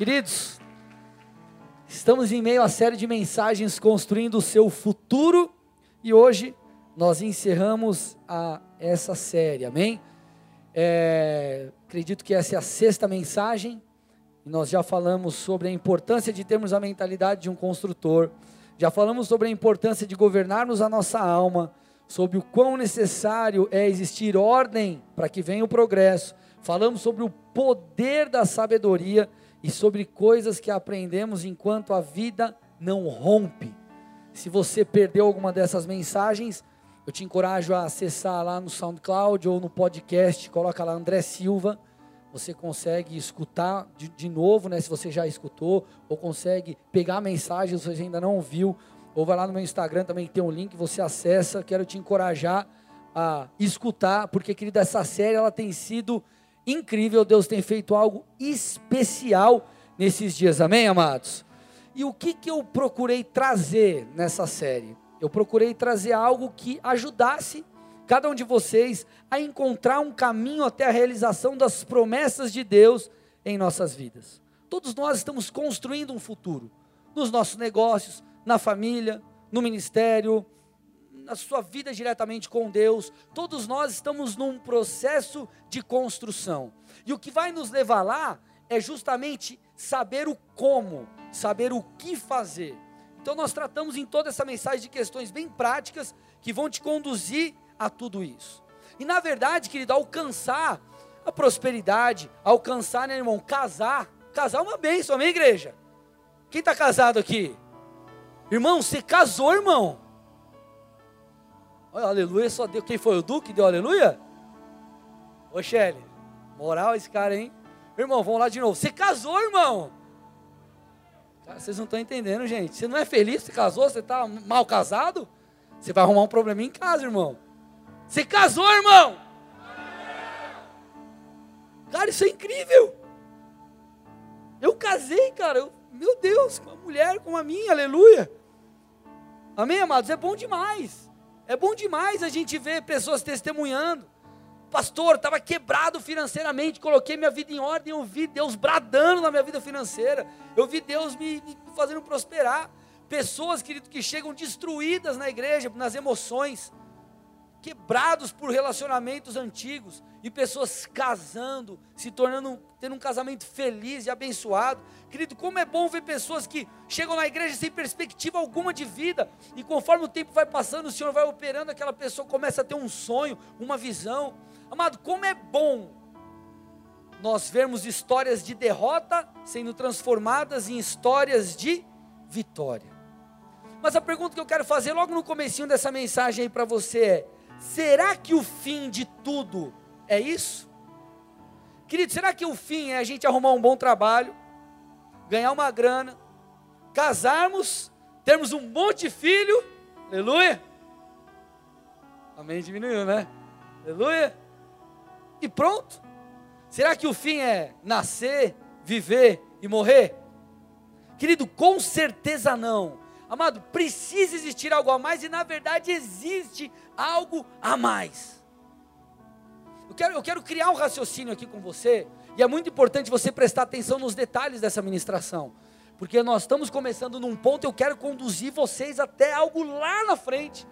Queridos, estamos em meio à série de mensagens construindo o seu futuro e hoje nós encerramos a, essa série, amém? É, acredito que essa é a sexta mensagem nós já falamos sobre a importância de termos a mentalidade de um construtor, já falamos sobre a importância de governarmos a nossa alma, sobre o quão necessário é existir ordem para que venha o progresso, falamos sobre o poder da sabedoria e sobre coisas que aprendemos enquanto a vida não rompe. Se você perdeu alguma dessas mensagens, eu te encorajo a acessar lá no SoundCloud ou no podcast, coloca lá André Silva, você consegue escutar de, de novo, né, se você já escutou, ou consegue pegar a mensagem se você ainda não ouviu, ou vai lá no meu Instagram também tem um link, você acessa, quero te encorajar a escutar, porque querida, essa série ela tem sido incrível, Deus tem feito algo especial nesses dias, amém, amados? E o que, que eu procurei trazer nessa série? Eu procurei trazer algo que ajudasse cada um de vocês a encontrar um caminho até a realização das promessas de Deus em nossas vidas. Todos nós estamos construindo um futuro, nos nossos negócios, na família, no ministério, na sua vida diretamente com Deus, todos nós estamos num processo de construção. E o que vai nos levar lá é justamente saber o como, saber o que fazer. Então nós tratamos em toda essa mensagem de questões bem práticas que vão te conduzir a tudo isso. E na verdade, querido, alcançar a prosperidade, alcançar, né, irmão, casar. Casar é uma bênção, amém, igreja? Quem está casado aqui? Irmão, você casou, irmão. Olha, aleluia, só deu. Quem foi o Duque? Deu aleluia? Ô, Shelly, moral esse cara, hein? Irmão, vamos lá de novo. Você casou, irmão? Cara, vocês não estão entendendo, gente. Você não é feliz? Você casou? Você está mal casado? Você vai arrumar um probleminha em casa, irmão. Você casou, irmão? Cara, isso é incrível. Eu casei, cara. Eu, meu Deus, com uma mulher como a minha, aleluia. Amém, amados? É bom demais. É bom demais a gente ver pessoas testemunhando. Pastor, estava quebrado financeiramente, coloquei minha vida em ordem, eu vi Deus bradando na minha vida financeira, eu vi Deus me, me fazendo prosperar. Pessoas, querido, que chegam destruídas na igreja, nas emoções, quebrados por relacionamentos antigos e pessoas casando, se tornando, tendo um casamento feliz e abençoado. Querido, como é bom ver pessoas que chegam na igreja sem perspectiva alguma de vida e conforme o tempo vai passando, o Senhor vai operando, aquela pessoa começa a ter um sonho, uma visão. Amado, como é bom nós vermos histórias de derrota sendo transformadas em histórias de vitória. Mas a pergunta que eu quero fazer logo no comecinho dessa mensagem aí para você é: Será que o fim de tudo é isso? Querido, será que o fim é a gente arrumar um bom trabalho, ganhar uma grana, casarmos, termos um monte de filho, aleluia? Amém, diminuiu, né? Aleluia? E pronto? Será que o fim é nascer, viver e morrer? Querido, com certeza não. Amado, precisa existir algo a mais e na verdade existe algo a mais. Eu quero, eu quero criar um raciocínio aqui com você, e é muito importante você prestar atenção nos detalhes dessa ministração, porque nós estamos começando num ponto, eu quero conduzir vocês até algo lá na frente,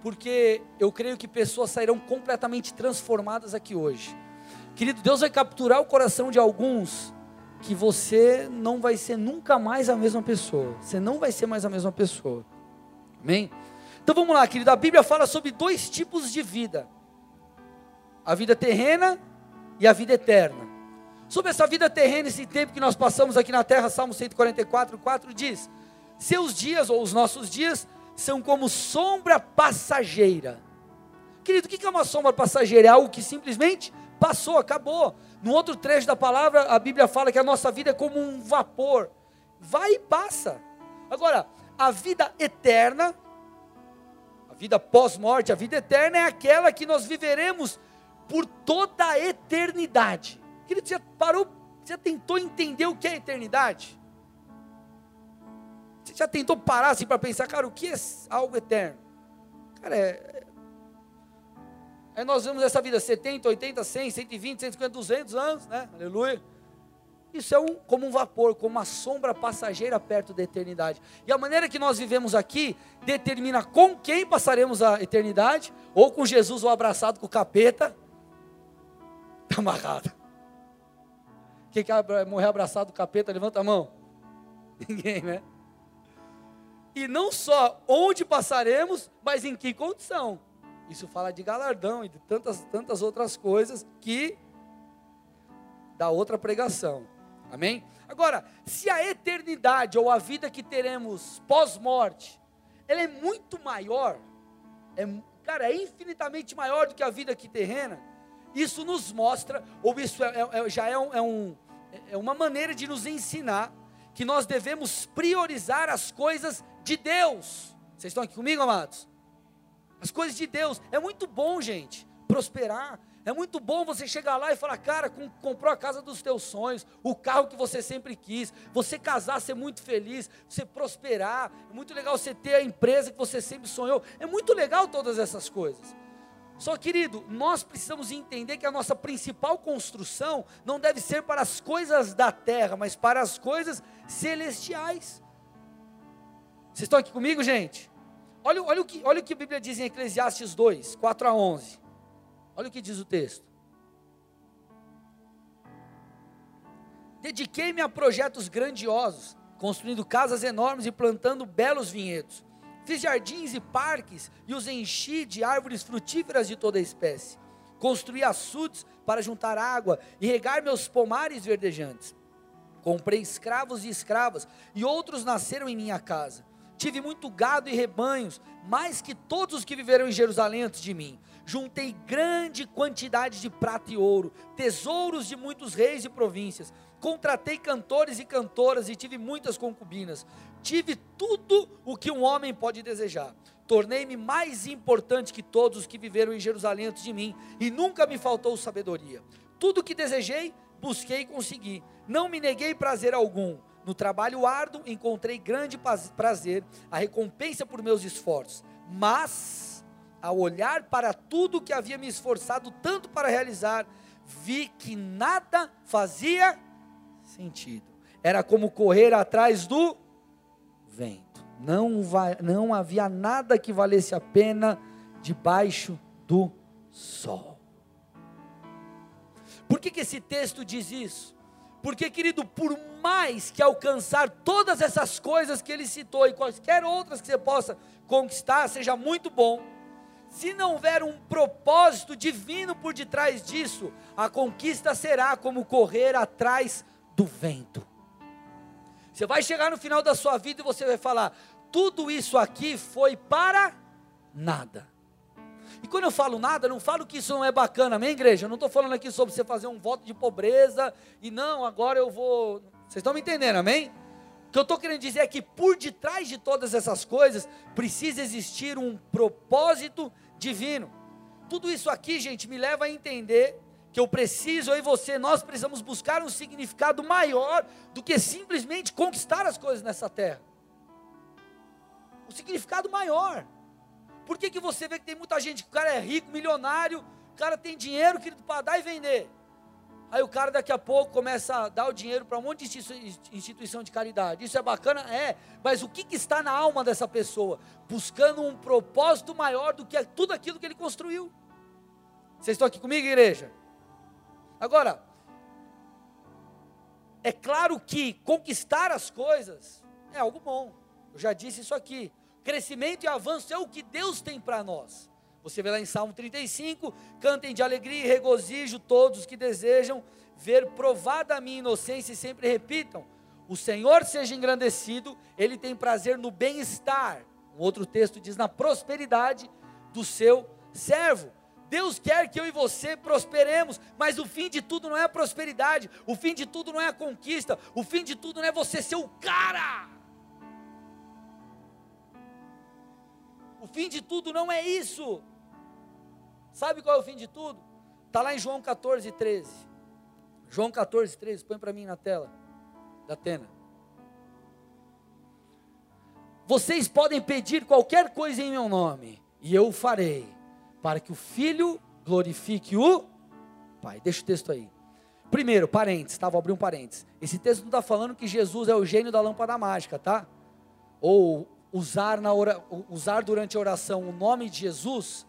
porque eu creio que pessoas sairão completamente transformadas aqui hoje. Querido, Deus vai capturar o coração de alguns que você não vai ser nunca mais a mesma pessoa. Você não vai ser mais a mesma pessoa. Amém? Então vamos lá, querido. A Bíblia fala sobre dois tipos de vida: a vida terrena e a vida eterna. Sobre essa vida terrena, esse tempo que nós passamos aqui na terra, Salmo 144, 4 diz: Seus dias ou os nossos dias são como sombra passageira. Querido, o que é uma sombra passageira? É algo que simplesmente passou, acabou. No outro trecho da palavra, a Bíblia fala que a nossa vida é como um vapor, vai e passa. Agora, a vida eterna, a vida pós-morte, a vida eterna é aquela que nós viveremos por toda a eternidade. Querido, você parou, você tentou entender o que é eternidade? Você já tentou parar assim para pensar, cara, o que é algo eterno? Cara, é, Aí nós vemos essa vida 70, 80, 100, 120, 150, 200 anos, né? Aleluia. Isso é um, como um vapor, como uma sombra passageira perto da eternidade. E a maneira que nós vivemos aqui determina com quem passaremos a eternidade, ou com Jesus ou abraçado com o capeta. Está amarrado. Quem quer morrer abraçado com o capeta, levanta a mão. Ninguém, né? E não só onde passaremos, mas em que condição. Isso fala de galardão e de tantas, tantas outras coisas que da outra pregação. Amém? Agora, se a eternidade ou a vida que teremos pós-morte, ela é muito maior, é, cara, é infinitamente maior do que a vida aqui terrena, isso nos mostra, ou isso é, é, é já é, um, é, um, é uma maneira de nos ensinar que nós devemos priorizar as coisas de Deus. Vocês estão aqui comigo, amados? As coisas de Deus. É muito bom, gente, prosperar, é muito bom você chegar lá e falar, cara, comprou a casa dos teus sonhos, o carro que você sempre quis, você casar, ser muito feliz, você prosperar. É muito legal você ter a empresa que você sempre sonhou. É muito legal todas essas coisas. Só, querido, nós precisamos entender que a nossa principal construção não deve ser para as coisas da terra, mas para as coisas celestiais. Vocês estão aqui comigo, gente? Olha, olha, o, que, olha o que a Bíblia diz em Eclesiastes 2, 4 a 11. Olha o que diz o texto. Dediquei-me a projetos grandiosos, construindo casas enormes e plantando belos vinhedos. Fiz jardins e parques e os enchi de árvores frutíferas de toda espécie. Construí açudes para juntar água e regar meus pomares verdejantes. Comprei escravos e escravas, e outros nasceram em minha casa. Tive muito gado e rebanhos, mais que todos os que viveram em Jerusalém antes de mim juntei grande quantidade de prata e ouro, tesouros de muitos reis e províncias. Contratei cantores e cantoras e tive muitas concubinas. Tive tudo o que um homem pode desejar. Tornei-me mais importante que todos os que viveram em Jerusalém antes de mim, e nunca me faltou sabedoria. Tudo o que desejei, busquei e consegui. Não me neguei prazer algum. No trabalho árduo encontrei grande prazer, a recompensa por meus esforços. Mas ao olhar para tudo que havia me esforçado tanto para realizar, vi que nada fazia sentido. Era como correr atrás do vento. Não, vai, não havia nada que valesse a pena debaixo do sol. Por que, que esse texto diz isso? Porque, querido, por mais que alcançar todas essas coisas que ele citou e quaisquer outras que você possa conquistar, seja muito bom, se não houver um propósito divino por detrás disso, a conquista será como correr atrás do vento. Você vai chegar no final da sua vida e você vai falar: tudo isso aqui foi para nada. E quando eu falo nada, não falo que isso não é bacana, amém, igreja? Eu não estou falando aqui sobre você fazer um voto de pobreza e não, agora eu vou. Vocês estão me entendendo, amém? O que eu estou querendo dizer é que por detrás de todas essas coisas precisa existir um propósito divino. Tudo isso aqui, gente, me leva a entender que eu preciso, eu e você, nós precisamos buscar um significado maior do que simplesmente conquistar as coisas nessa terra. Um significado maior. Por que, que você vê que tem muita gente que o cara é rico, milionário, o cara tem dinheiro, querido, para dar e vender? Aí o cara daqui a pouco começa a dar o dinheiro para um monte de instituição de caridade. Isso é bacana? É. Mas o que, que, está na alma dessa pessoa? Buscando um propósito maior do que tudo aquilo que ele construiu. Vocês estão aqui comigo, igreja? Agora, é claro que conquistar as coisas é algo bom. Eu já disse isso aqui. Crescimento e avanço é o que Deus tem para nós. Você vê lá em Salmo 35: cantem de alegria e regozijo todos os que desejam ver provada a minha inocência e sempre repitam: o Senhor seja engrandecido, Ele tem prazer no bem-estar. Um outro texto diz: na prosperidade do seu servo. Deus quer que eu e você prosperemos, mas o fim de tudo não é a prosperidade, o fim de tudo não é a conquista, o fim de tudo não é você ser o cara. O fim de tudo não é isso. Sabe qual é o fim de tudo? Está lá em João 14, 13. João 14, 13, põe para mim na tela da Atena. Vocês podem pedir qualquer coisa em meu nome, e eu o farei, para que o Filho glorifique o Pai. Deixa o texto aí. primeiro, parênteses, tá? Vou abrir um parênteses. Esse texto não está falando que Jesus é o gênio da lâmpada mágica, tá? Ou usar, na usar durante a oração o nome de Jesus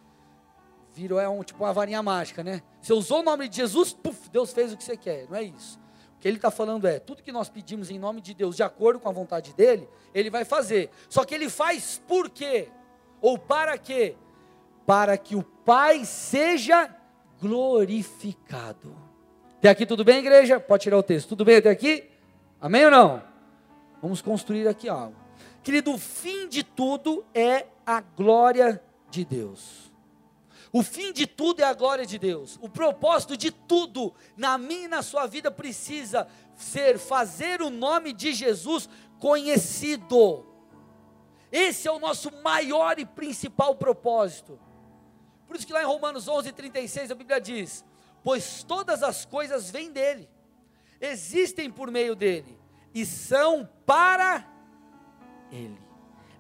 virou é um, tipo uma varinha mágica, né? Você usou o nome de Jesus, puf, Deus fez o que você quer. Não é isso. O que ele está falando é, tudo que nós pedimos em nome de Deus, de acordo com a vontade dele, ele vai fazer. Só que ele faz por quê? Ou para quê? Para que o Pai seja glorificado. Até aqui tudo bem, igreja? Pode tirar o texto. Tudo bem até aqui? Amém ou não? Vamos construir aqui algo. Querido, o fim de tudo é a glória de Deus. O fim de tudo é a glória de Deus. O propósito de tudo na minha e na sua vida precisa ser fazer o nome de Jesus conhecido. Esse é o nosso maior e principal propósito. Por isso que lá em Romanos 11:36 a Bíblia diz: pois todas as coisas vêm dele, existem por meio dele e são para ele.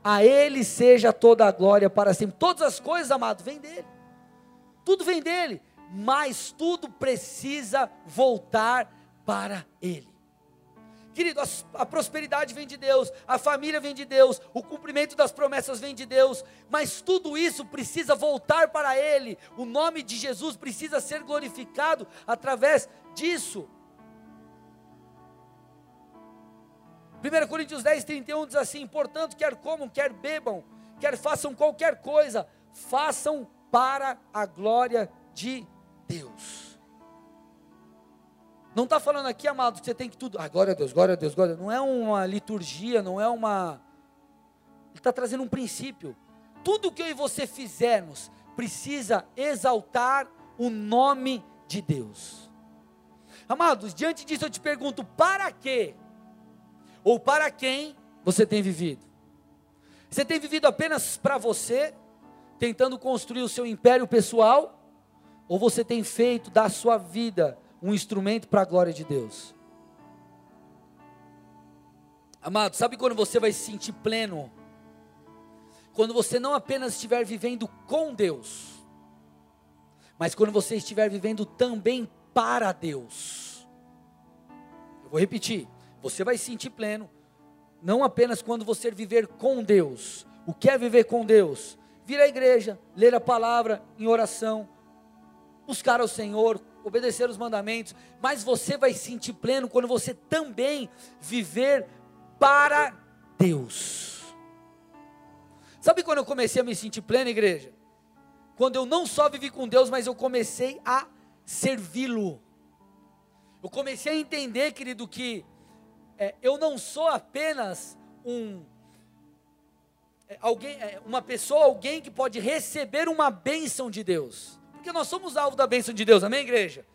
A ele seja toda a glória para sempre. Todas as coisas, amado, vêm dele. Tudo vem dele, mas tudo precisa voltar para ele. Querido, a, a, prosperidade vem de Deus, a família vem de Deus, o cumprimento das promessas vem de Deus, mas tudo isso precisa voltar para Ele, o nome de Jesus precisa ser glorificado através disso. 1 Coríntios 10, 31 diz assim: portanto, quer comam, quer bebam, quer façam qualquer coisa, façam para a glória de Deus. Não está falando aqui, amado, que você tem que tudo. Ah, glória a Deus, glória a Deus, glória a Deus. Não é uma liturgia, não é uma. Ele está trazendo um princípio. Tudo que eu e você fizermos precisa exaltar o nome de Deus. Amados, diante disso eu te pergunto: para quê? Ou para quem você tem vivido? Você tem vivido apenas para você, tentando construir o seu império pessoal? Ou você tem feito da sua vida um instrumento para a glória de Deus. Amado, sabe quando você vai se sentir pleno? Quando você não apenas estiver vivendo com Deus, mas quando você estiver vivendo também para Deus. Eu vou repetir: você vai se sentir pleno, não apenas quando você viver com Deus. O que é viver com Deus? Vir à igreja, ler a palavra em oração, buscar ao Senhor, obedecer os mandamentos, mas você vai se sentir pleno quando você também viver para Deus. Sabe quando eu comecei a me sentir pleno, igreja? Quando eu não só vivi com Deus, mas eu comecei a servi-lo. Eu comecei a entender, querido, que é, eu não sou apenas um é, alguém, é, uma pessoa, alguém que pode receber uma bênção de Deus. Porque nós somos alvo da bênção de Deus, amém, igreja?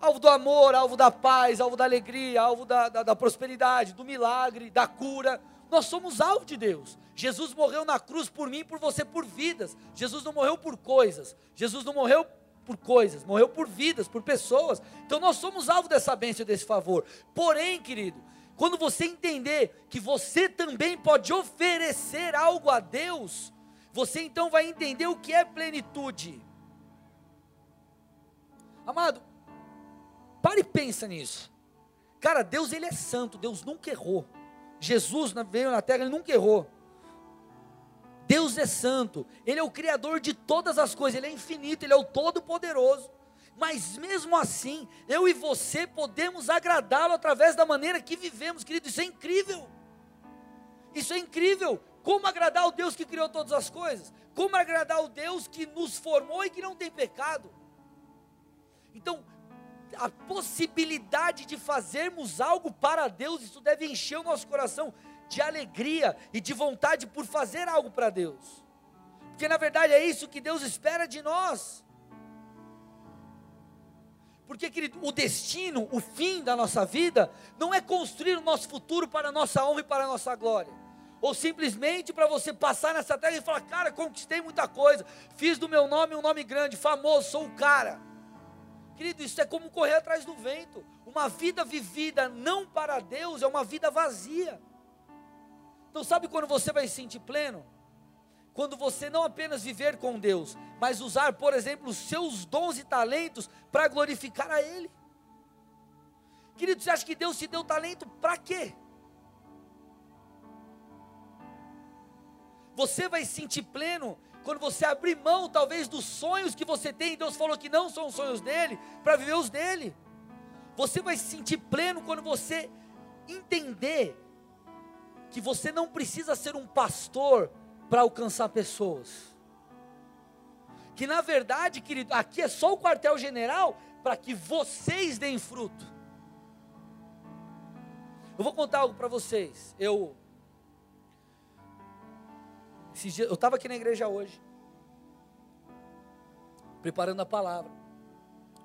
Alvo do amor, alvo da paz, alvo da alegria, alvo da, da, da prosperidade, do milagre, da cura. Nós somos alvo de Deus. Jesus morreu na cruz por mim, por você, por vidas. Jesus não morreu por coisas. Jesus não morreu por coisas, morreu por vidas, por pessoas. Então nós somos alvo dessa bênção desse favor. Porém, querido, quando você entender que você também pode oferecer algo a Deus, você então vai entender o que é plenitude. Amado, pare e pensa nisso. Cara, Deus ele é santo, Deus nunca errou. Jesus veio na terra, ele nunca errou. Deus é santo, Ele é o Criador de todas as coisas, Ele é infinito, Ele é o Todo-Poderoso. Mas mesmo assim, eu e você podemos agradá-lo através da maneira que vivemos, querido, isso é incrível. Isso é incrível. Como agradar o Deus que criou todas as coisas? Como agradar o Deus que nos formou e que não tem pecado? Então, a possibilidade de fazermos algo para Deus, isso deve encher o nosso coração de alegria e de vontade por fazer algo para Deus. Porque na verdade é isso que Deus espera de nós. Porque, querido, o destino, o fim da nossa vida, não é construir o nosso futuro para a nossa honra e para a nossa glória. Ou simplesmente para você passar nessa terra e falar, cara, conquistei muita coisa, fiz do meu nome um nome grande, famoso, sou o cara. Querido, isso é como correr atrás do vento. Uma vida vivida não para Deus é uma vida vazia. Então, sabe quando você vai se sentir pleno? Quando você não apenas viver com Deus, mas usar, por exemplo, os seus dons e talentos para glorificar a Ele. Querido, você acha que Deus te deu talento para quê? Você vai se sentir pleno quando você abrir mão, talvez, dos sonhos que você tem. Deus falou que não são os sonhos dele, para viver os dele. Você vai se sentir pleno quando você entender que você não precisa ser um pastor para alcançar pessoas. Que na verdade, querido, aqui é só o quartel-general para que vocês deem fruto. Eu vou contar algo para vocês. Eu eu estava aqui na igreja hoje, preparando a palavra.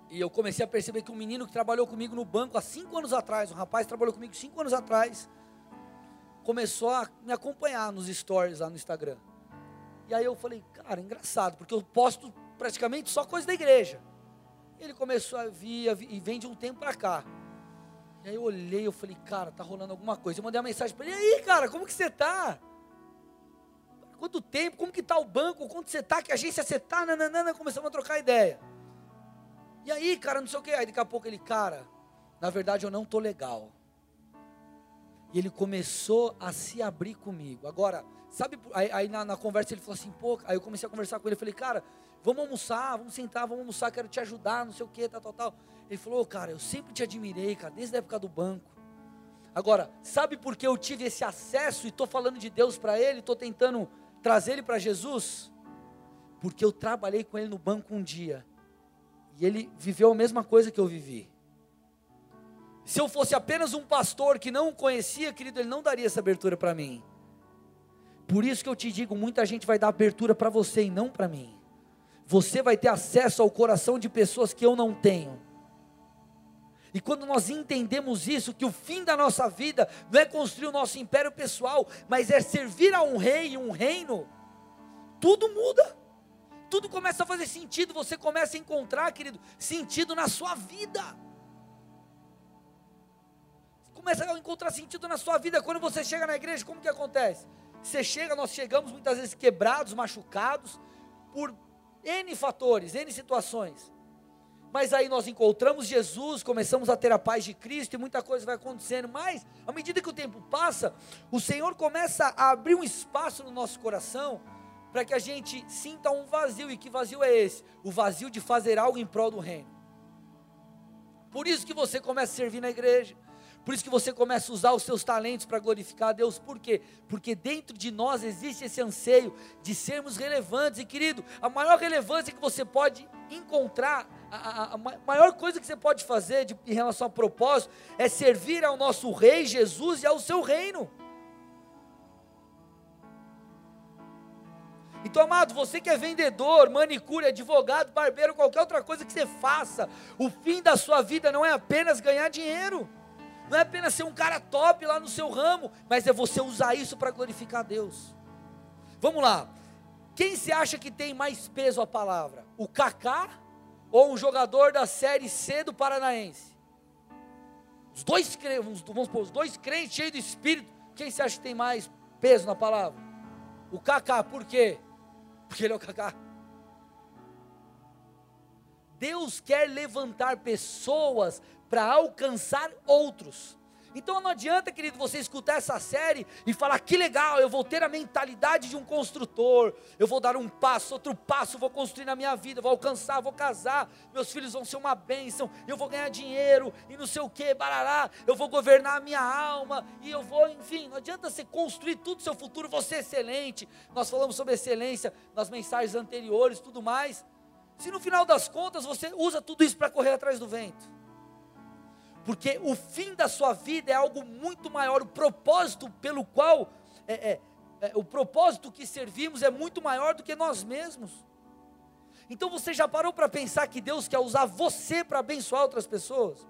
E eu comecei a perceber que um menino que trabalhou comigo no banco há cinco anos atrás, um rapaz que trabalhou comigo cinco anos atrás, começou a me acompanhar nos stories lá no Instagram. E aí eu falei, cara, engraçado, porque eu posto praticamente só coisa da igreja. Ele começou a vir, e vem de um tempo para cá. E aí eu olhei, eu falei, cara, tá rolando alguma coisa. Eu mandei uma mensagem para ele, e aí, cara, como que você tá? Quanto tempo? Como que tá o banco? Quanto você tá? Que agência você tá? Nananana, começamos a trocar ideia. E aí, cara, não sei o que. Aí daqui a pouco ele, cara, na verdade eu não tô legal. E ele começou a se abrir comigo. Agora, sabe, aí, aí na, na, conversa ele falou assim, pô, aí eu comecei a conversar com ele, falei, cara, vamos almoçar, vamos sentar, vamos almoçar, quero te ajudar, não sei o que, tal, tal, tal. Ele falou, cara, eu sempre te admirei, cara, desde a época do banco. Agora, sabe por que eu tive esse acesso e estou falando de Deus para ele, estou tentando trazer ele para Jesus? Porque eu trabalhei com ele no banco um dia. E ele viveu a mesma coisa que eu vivi. Se eu fosse apenas um pastor que não o conhecia, querido, ele não daria essa abertura para mim. Por isso que eu te digo, muita gente vai dar abertura para você e não para mim. Você vai ter acesso ao coração de pessoas que eu não tenho. E quando nós entendemos isso, que o fim da nossa vida não é construir o nosso império pessoal, mas é servir a um rei um reino, tudo muda. Tudo começa a fazer sentido, você começa a encontrar, querido, sentido na sua vida começa a encontrar sentido na sua vida. Quando você chega na igreja, como que acontece? Você chega, nós chegamos muitas vezes quebrados, machucados, por N fatores, N situações. Mas aí nós encontramos Jesus, começamos a ter a paz de Cristo e muita coisa vai acontecendo. Mas, à medida que o tempo passa, o Senhor começa a abrir um espaço no nosso coração para que a gente sinta um vazio. E que vazio é esse? O vazio de fazer algo em prol do reino. Por isso que você começa a servir na igreja. Por isso que você começa a usar os seus talentos para glorificar a Deus. Por quê? Porque dentro de nós existe esse anseio de sermos relevantes. E querido, a maior relevância que você pode encontrar, a, a, a maior coisa que você pode fazer de, em relação ao propósito, é servir ao nosso Rei Jesus e ao seu reino. Então, amado, você que é vendedor, manicure, advogado, barbeiro, qualquer outra coisa que você faça, o fim da sua vida não é apenas ganhar dinheiro não é apenas ser um cara top lá no seu ramo, mas é você usar isso para glorificar Deus. Vamos lá. Quem se acha que tem mais peso a palavra? O Kaká ou um jogador da série C do Paranaense? Os dois, vamos supor, os dois crentes cheios de espírito, quem se acha que tem mais peso na palavra? O Kaká, por quê? Porque ele é o Kaká. Deus quer levantar pessoas para alcançar outros. Então não adianta, querido, você escutar essa série e falar que legal, eu vou ter a mentalidade de um construtor, eu vou dar um passo, outro passo, vou construir na minha vida, vou alcançar, vou casar, meus filhos vão ser uma bênção, eu vou ganhar dinheiro e não sei o que, barará, eu vou governar a minha alma e eu vou, enfim, não adianta você construir tudo o seu futuro, você é excelente. Nós falamos sobre excelência nas mensagens anteriores, tudo mais. Se no final das contas você usa tudo isso para correr atrás do vento porque o fim da sua vida é algo muito maior, o propósito pelo qual, é, é, é, o propósito que servimos é muito maior do que nós mesmos. Então você já parou para pensar que Deus quer usar você para abençoar outras pessoas?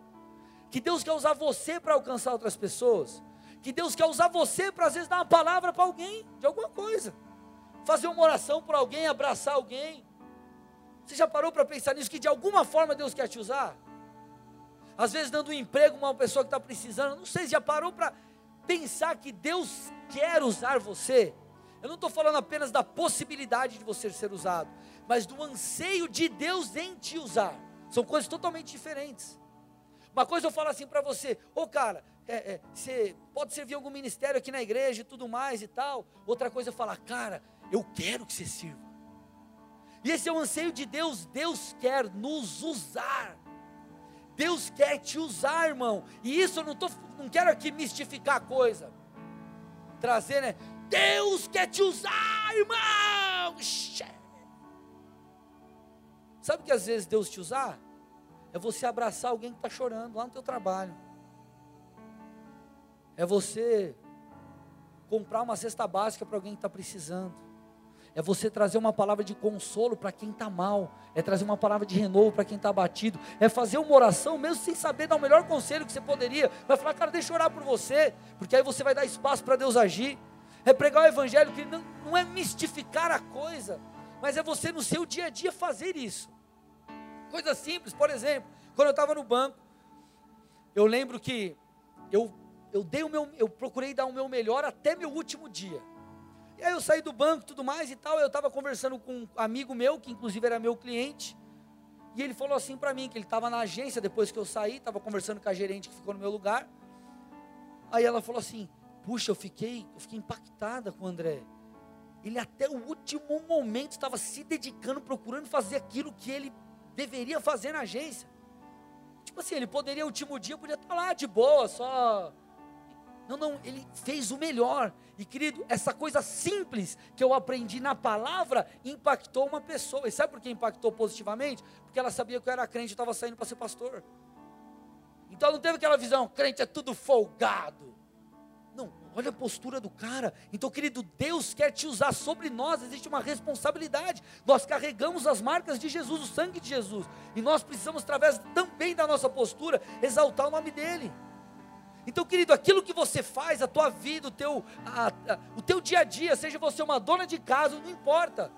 Que Deus quer usar você para alcançar outras pessoas? Que Deus quer usar você para às vezes dar uma palavra para alguém, de alguma coisa, fazer uma oração por alguém, abraçar alguém. Você já parou para pensar nisso? Que de alguma forma Deus quer te usar? Às vezes dando um emprego a uma pessoa que está precisando. Não sei se já parou para pensar que Deus quer usar você. Eu não estou falando apenas da possibilidade de você ser usado, mas do anseio de Deus em te usar. São coisas totalmente diferentes. Uma coisa eu falo assim para você, ô cara, é, é, você pode servir algum ministério aqui na igreja e tudo mais e tal. Outra coisa eu falar, cara, eu quero que você sirva. E esse é o anseio de Deus, Deus quer nos usar. Deus quer te usar, irmão. E isso eu não, tô, não quero aqui mistificar a coisa. Trazer, né? Deus quer te usar, irmão. Sabe que às vezes Deus te usar? É você abraçar alguém que está chorando lá no teu trabalho. É você comprar uma cesta básica para alguém que está precisando. É você trazer uma palavra de consolo para quem está mal. É trazer uma palavra de renovo para quem está abatido. É fazer uma oração, mesmo sem saber dar o melhor conselho que você poderia. Vai falar, cara, deixa eu orar por você. Porque aí você vai dar espaço para Deus agir. É pregar o evangelho que não, não é mistificar a coisa. Mas é você no seu dia a dia fazer isso. Coisa simples, por exemplo, quando eu estava no banco, eu lembro que eu, eu dei o meu, eu procurei dar o meu melhor até meu último dia. E aí eu saí do banco, tudo mais e tal. Eu estava conversando com um amigo meu, que inclusive era meu cliente. E ele falou assim para mim, que ele estava na agência depois que eu saí, estava conversando com a gerente que ficou no meu lugar. Aí ela falou assim: Puxa, eu fiquei, eu fiquei impactada com o André. Ele até o último momento estava se dedicando, procurando fazer aquilo que ele deveria fazer na agência. Tipo assim, ele poderia, o último dia, podia estar lá de boa, só não, não, ele fez o melhor. E querido, essa coisa simples que eu aprendi na palavra impactou uma pessoa. E sabe por que impactou positivamente? Porque ela sabia que eu era crente e estava saindo para ser pastor. Então não teve aquela visão, crente é tudo folgado. Não, olha a postura do cara. Então, querido, Deus quer te usar sobre nós, existe uma responsabilidade. Nós carregamos as marcas de Jesus, o sangue de Jesus. E nós precisamos, através também da nossa postura, exaltar o nome dEle. Então, querido, aquilo que você faz, a tua vida, o teu, a, a, o teu dia a dia, seja você uma dona de casa, não importa.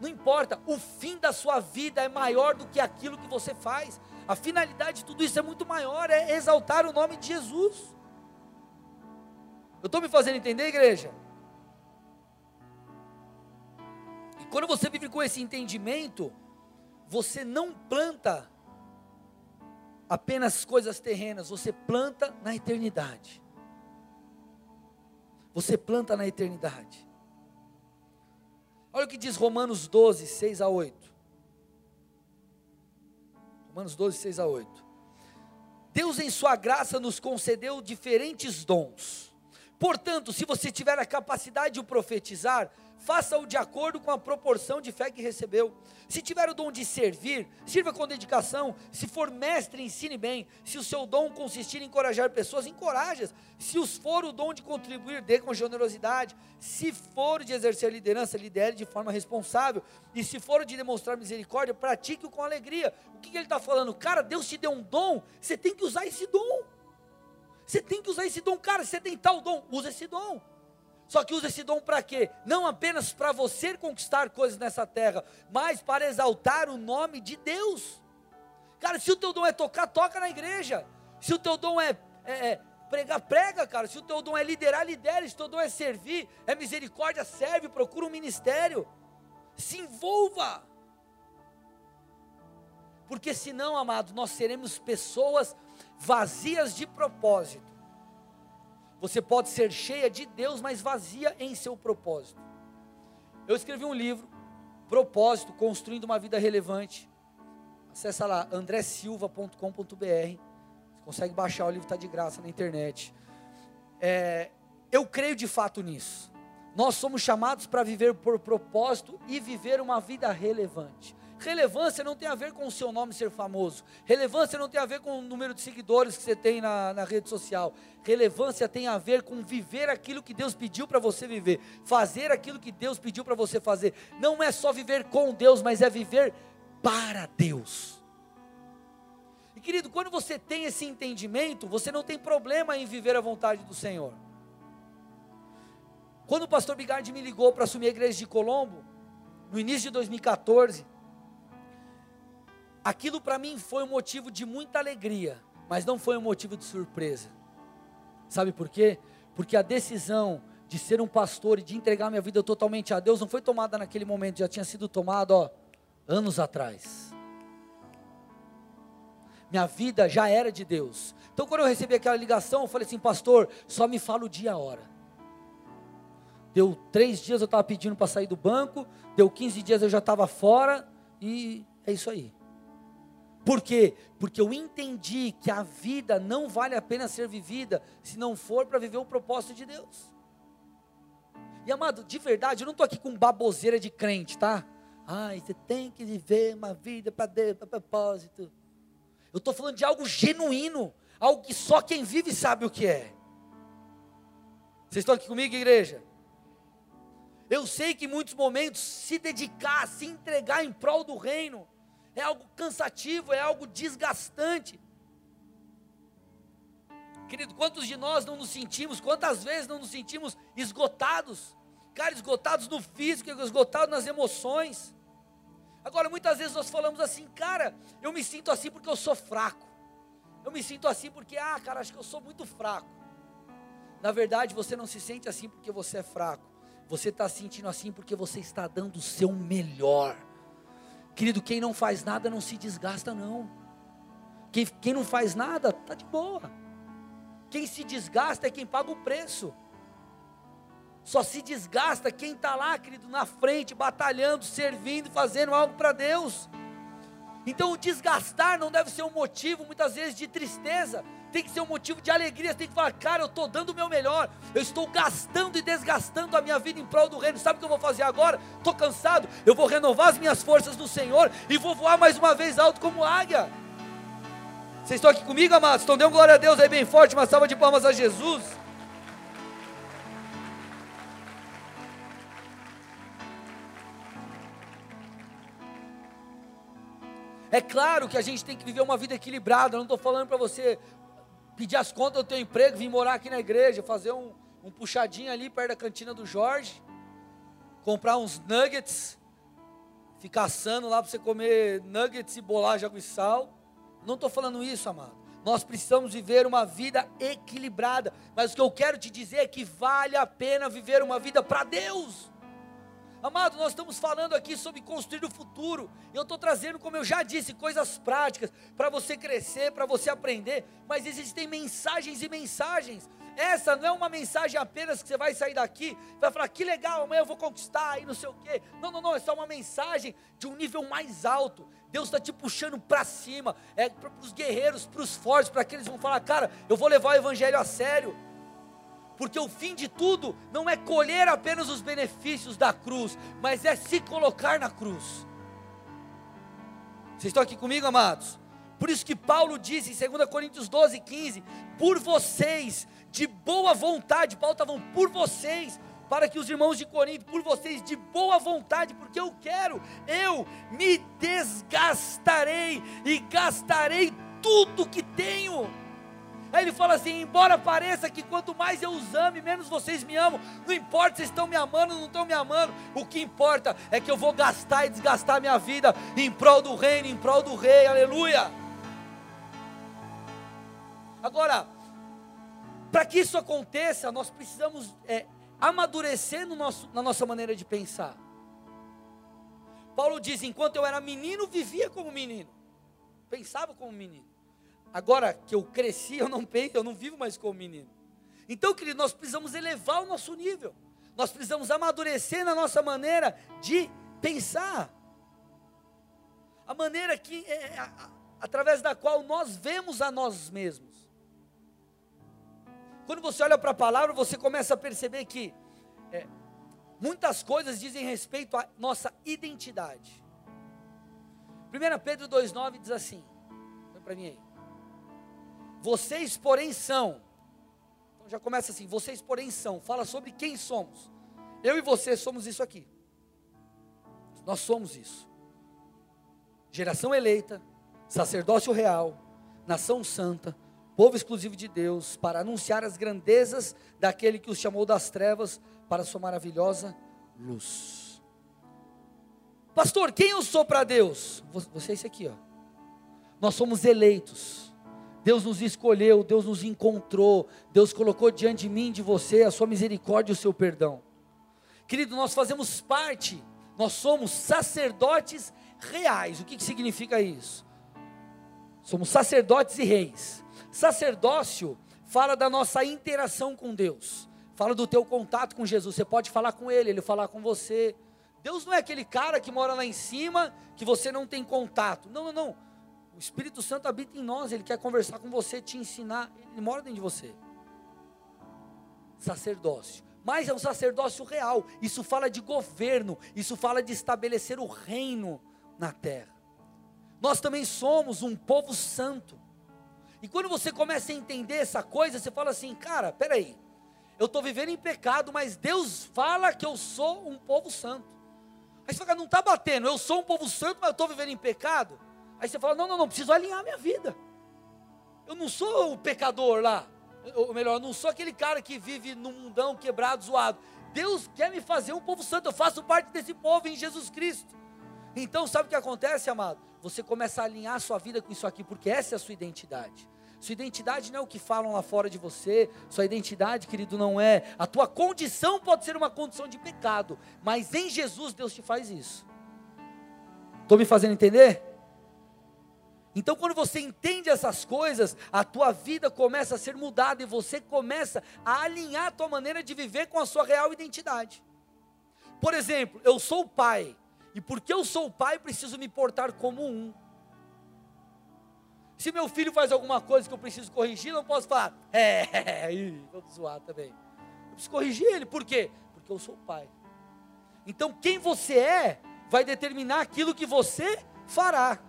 Não importa, o fim da sua vida é maior do que aquilo que você faz. A finalidade de tudo isso é muito maior, é exaltar o nome de Jesus. Eu estou me fazendo entender, igreja? E quando você vive com esse entendimento, você não planta apenas coisas terrenas, você planta na eternidade. Você planta na eternidade. Olha o que diz Romanos 12, 6 a 8. Romanos 12, 6 a 8. Deus, em Sua graça, nos concedeu diferentes dons. Portanto, se você tiver a capacidade de profetizar, faça-o de acordo com a proporção de fé que recebeu. Se tiver o dom de servir, sirva com dedicação. Se for mestre, ensine bem. Se o seu dom consistir em encorajar pessoas, encoraje-as. Se os for o dom de contribuir, dê com generosidade. Se for de exercer liderança, lidere de forma responsável. E se for de demonstrar misericórdia, pratique-o com alegria. O que, que ele está falando? Cara, Deus te deu um dom, você tem que usar esse dom. Você tem que usar esse dom. Cara, você tem tal dom, usa esse dom. Só que usa esse dom para quê? Não apenas para você conquistar coisas nessa terra, mas para exaltar o nome de Deus. Cara, se o teu dom é tocar, toca na igreja. Se o teu dom é, é, é pregar, prega, cara. Se o teu dom é liderar, lidera. Se o teu dom é servir, é misericórdia, serve, procura um ministério. Se envolva. Porque senão, amado, nós seremos pessoas vazias de propósito você pode ser cheia de Deus, mas vazia em seu propósito. Eu escrevi um livro, Propósito, Construindo uma Vida Relevante. Acesse lá, andressilva.com.br. Consegue baixar, o livro está de graça na internet. É, eu creio de fato nisso. Nós somos chamados para viver por propósito e viver uma vida relevante. Relevância não tem a ver com o seu nome ser famoso. Relevância não tem a ver com o número de seguidores que você tem na, na rede social. Relevância tem a ver com viver aquilo que Deus pediu para você viver. Fazer aquilo que Deus pediu para você fazer. Não é só viver com Deus, mas é viver para Deus. E querido, quando você tem esse entendimento, você não tem problema em viver a vontade do Senhor. Quando o pastor Bigard me ligou para assumir a igreja de Colombo, no início de 2014, Aquilo para mim foi um motivo de muita alegria, mas não foi um motivo de surpresa. Sabe por quê? Porque a decisão de ser um pastor e de entregar minha vida totalmente a Deus não foi tomada naquele momento, já tinha sido tomada, ó, anos atrás. minha vida já era de Deus. Então, quando eu recebi aquela ligação, eu falei assim, pastor, só me fala o dia e a hora. Deu três dias eu estava pedindo para sair do banco, deu 15 dias eu já estava fora, e é isso aí. Por quê? Porque eu entendi que a vida não vale a pena ser vivida se não for para viver o propósito de Deus. E amado, de verdade, eu não estou aqui com baboseira de crente, tá? Ai, você tem que viver uma vida para Deus, para propósito. Eu estou falando de algo genuíno, algo que só quem vive sabe o que é. Vocês estão aqui comigo, igreja? Eu sei que em muitos momentos se dedicar, se entregar em prol do reino, é algo cansativo, é algo desgastante. Querido, quantos de nós não nos sentimos, quantas vezes não nos sentimos esgotados? Cara, esgotados no físico, esgotados nas emoções. Agora, muitas vezes nós falamos assim, cara, eu me sinto assim porque eu sou fraco. Eu me sinto assim porque, ah, cara, acho que eu sou muito fraco. Na verdade, você não se sente assim porque você é fraco. Você está sentindo assim porque você está dando o seu melhor. Querido, quem não faz nada não se desgasta, não. Quem, quem não faz nada, está de boa. Quem se desgasta é quem paga o preço. Só se desgasta quem está lá, querido, na frente, batalhando, servindo, fazendo algo para Deus. Então o desgastar não deve ser um motivo, muitas vezes, de tristeza, tem que ser um motivo de alegria. Você tem que falar, cara, eu estou dando o meu melhor, eu estou gastando e desgastando a minha vida em prol do reino. Sabe o que eu vou fazer agora? Estou cansado, eu vou renovar as minhas forças no Senhor e vou voar mais uma vez alto como águia. Vocês estão aqui comigo, amados? Então dê glória a Deus aí bem forte, uma salva de palmas a Jesus. É claro que a gente tem que viver uma vida equilibrada. Eu não estou falando para você pedir as contas do teu emprego, vir morar aqui na igreja, fazer um, um puxadinho ali perto da cantina do Jorge, comprar uns nuggets, ficar assando lá para você comer nuggets e bolacha água e sal. Não estou falando isso, amado. Nós precisamos viver uma vida equilibrada. Mas o que eu quero te dizer é que vale a pena viver uma vida para Deus. Amado, nós estamos falando aqui sobre construir o futuro. Eu estou trazendo, como eu já disse, coisas práticas para você crescer, para você aprender. Mas existem mensagens e mensagens. Essa não é uma mensagem apenas que você vai sair daqui, vai falar que legal, amanhã eu vou conquistar e não sei o quê. Não, não, não. É só uma mensagem de um nível mais alto. Deus está te puxando para cima. É para os guerreiros, para os fortes, para aqueles que vão falar, cara, eu vou levar o evangelho a sério porque o fim de tudo não é colher apenas os benefícios da cruz, mas é se colocar na cruz. Vocês estão aqui comigo, amados? Por isso que Paulo disse em 2 Coríntios 12, 15: Por vocês, de boa vontade, Paulo está falando, por vocês, para que os irmãos de Corinto, por vocês, de boa vontade, porque eu quero, eu me desgastarei e gastarei tudo que tenho Aí ele fala assim: embora pareça que quanto mais eu os ame, menos vocês me amam. Não importa se estão me amando ou não estão me amando. O que importa é que eu vou gastar e desgastar minha vida em prol do reino, em prol do rei. Aleluia. Agora, para que isso aconteça, nós precisamos é, amadurecer no nosso, na nossa maneira de pensar. Paulo diz: enquanto eu era menino, vivia como menino, pensava como menino. Agora que eu cresci, eu não penso, eu não vivo mais como menino. Então, querido, nós precisamos elevar o nosso nível. Nós precisamos amadurecer na nossa maneira de pensar. A maneira que é, é a, através da qual nós vemos a nós mesmos. Quando você olha para a palavra, você começa a perceber que é, muitas coisas dizem respeito à nossa identidade. 1 Pedro 2,9 diz assim: para mim aí. Vocês, porém, são. Então já começa assim: vocês, porém, são. Fala sobre quem somos. Eu e você somos isso aqui. Nós somos isso. Geração eleita, sacerdócio real, nação santa, povo exclusivo de Deus, para anunciar as grandezas daquele que os chamou das trevas para sua maravilhosa luz. Pastor, quem eu sou para Deus? Você é esse aqui, ó. Nós somos eleitos Deus nos escolheu, Deus nos encontrou, Deus colocou diante de mim, de você, a sua misericórdia e o seu perdão. Querido, nós fazemos parte, nós somos sacerdotes reais. O que, que significa isso? Somos sacerdotes e reis. Sacerdócio fala da nossa interação com Deus. Fala do teu contato com Jesus. Você pode falar com Ele, Ele falar com você. Deus não é aquele cara que mora lá em cima, que você não tem contato. Não, não, não. O Espírito Santo habita em nós, Ele quer conversar com você, te ensinar. Ele mora dentro de você. Sacerdócio. Mas é um sacerdócio real. Isso fala de governo. Isso fala de estabelecer o reino na terra. Nós também somos um povo santo. E quando você começa a entender essa coisa, você fala assim, cara, peraí, eu estou vivendo em pecado, mas Deus fala que eu sou um povo santo. Aí você fala, não está batendo, eu sou um povo santo, mas eu estou vivendo em pecado. Aí você fala, não, não, não, preciso alinhar minha vida. Eu não sou o pecador lá. Ou melhor, eu não sou aquele cara que vive num mundão quebrado, zoado. Deus quer me fazer um povo santo, eu faço parte desse povo em Jesus Cristo. Então, sabe o que acontece, amado? Você começa a alinhar a sua vida com isso aqui, porque essa é a sua identidade. Sua identidade não é o que falam lá fora de você. Sua identidade, querido, não é. A tua condição pode ser uma condição de pecado, mas em Jesus Deus te faz isso. Estou me fazendo entender? Então, quando você entende essas coisas, a tua vida começa a ser mudada e você começa a alinhar a tua maneira de viver com a sua real identidade. Por exemplo, eu sou o pai, e porque eu sou o pai, preciso me portar como um. Se meu filho faz alguma coisa que eu preciso corrigir, não posso falar, é, vou zoar também. Eu preciso corrigir ele, por quê? Porque eu sou pai. Então, quem você é, vai determinar aquilo que você fará.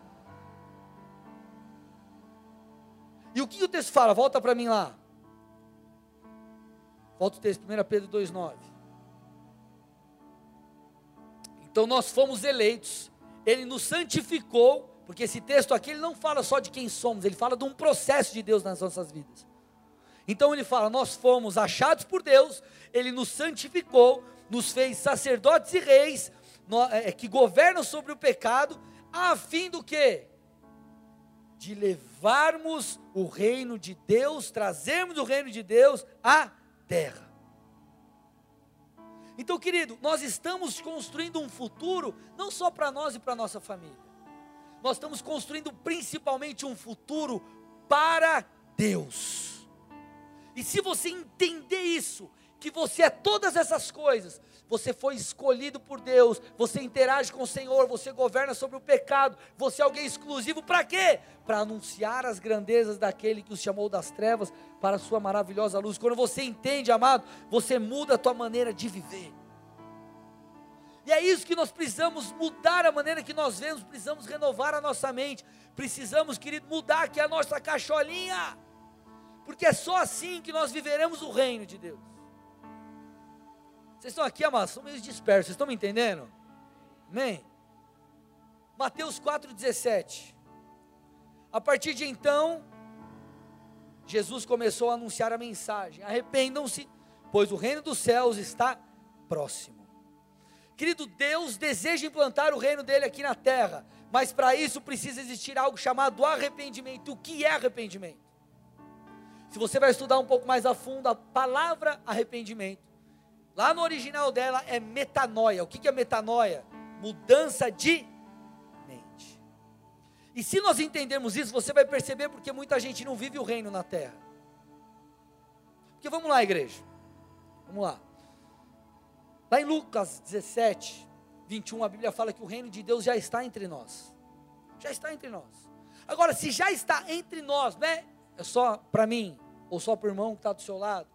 E o que o texto fala? Volta para mim lá. Volta o texto, 1 Pedro 2,9. Então nós fomos eleitos, Ele nos santificou, porque esse texto aqui ele não fala só de quem somos, ele fala de um processo de Deus nas nossas vidas. Então ele fala: nós fomos achados por Deus, Ele nos santificou, nos fez sacerdotes e reis, é, que governam sobre o pecado, a fim do que? De levarmos o reino de Deus, trazermos o reino de Deus à terra. Então, querido, nós estamos construindo um futuro não só para nós e para nossa família. Nós estamos construindo principalmente um futuro para Deus. E se você entender isso, que você é todas essas coisas, você foi escolhido por Deus, você interage com o Senhor, você governa sobre o pecado, você é alguém exclusivo para quê? Para anunciar as grandezas daquele que os chamou das trevas para a sua maravilhosa luz. Quando você entende, amado, você muda a tua maneira de viver. E é isso que nós precisamos mudar a maneira que nós vemos, precisamos renovar a nossa mente, precisamos, querido, mudar aqui a nossa cacholinha, porque é só assim que nós viveremos o reino de Deus. Vocês estão aqui, amados, são meio dispersos, vocês estão me entendendo? Amém? Mateus 4,17. A partir de então, Jesus começou a anunciar a mensagem: arrependam-se, pois o reino dos céus está próximo. Querido, Deus deseja implantar o reino dele aqui na terra, mas para isso precisa existir algo chamado arrependimento. O que é arrependimento? Se você vai estudar um pouco mais a fundo a palavra arrependimento, Lá no original dela é metanoia. O que é metanoia? Mudança de mente. E se nós entendermos isso, você vai perceber porque muita gente não vive o reino na terra. Porque vamos lá, igreja. Vamos lá. Lá em Lucas 17, 21, a Bíblia fala que o reino de Deus já está entre nós. Já está entre nós. Agora, se já está entre nós, né? É só para mim, ou só para o irmão que está do seu lado?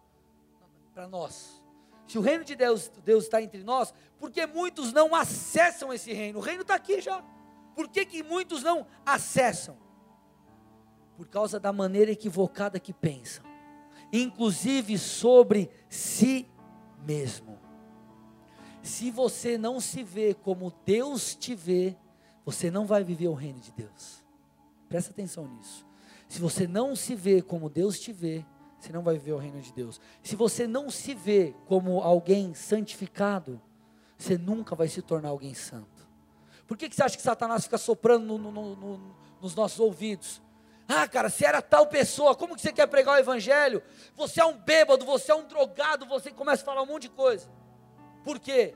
Para nós se o reino de Deus, Deus está entre nós, porque muitos não acessam esse reino? O reino está aqui já. Por que, que muitos não acessam? Por causa da maneira equivocada que pensam, inclusive sobre si mesmo. Se você não se vê como Deus te vê, você não vai viver o reino de Deus. Presta atenção nisso. Se você não se vê como Deus te vê, você não vai viver o reino de Deus. Se você não se vê como alguém santificado, você nunca vai se tornar alguém santo. Por que, que você acha que Satanás fica soprando no, no, no, nos nossos ouvidos? Ah, cara, se era tal pessoa, como que você quer pregar o evangelho? Você é um bêbado, você é um drogado, você começa a falar um monte de coisa. Por quê?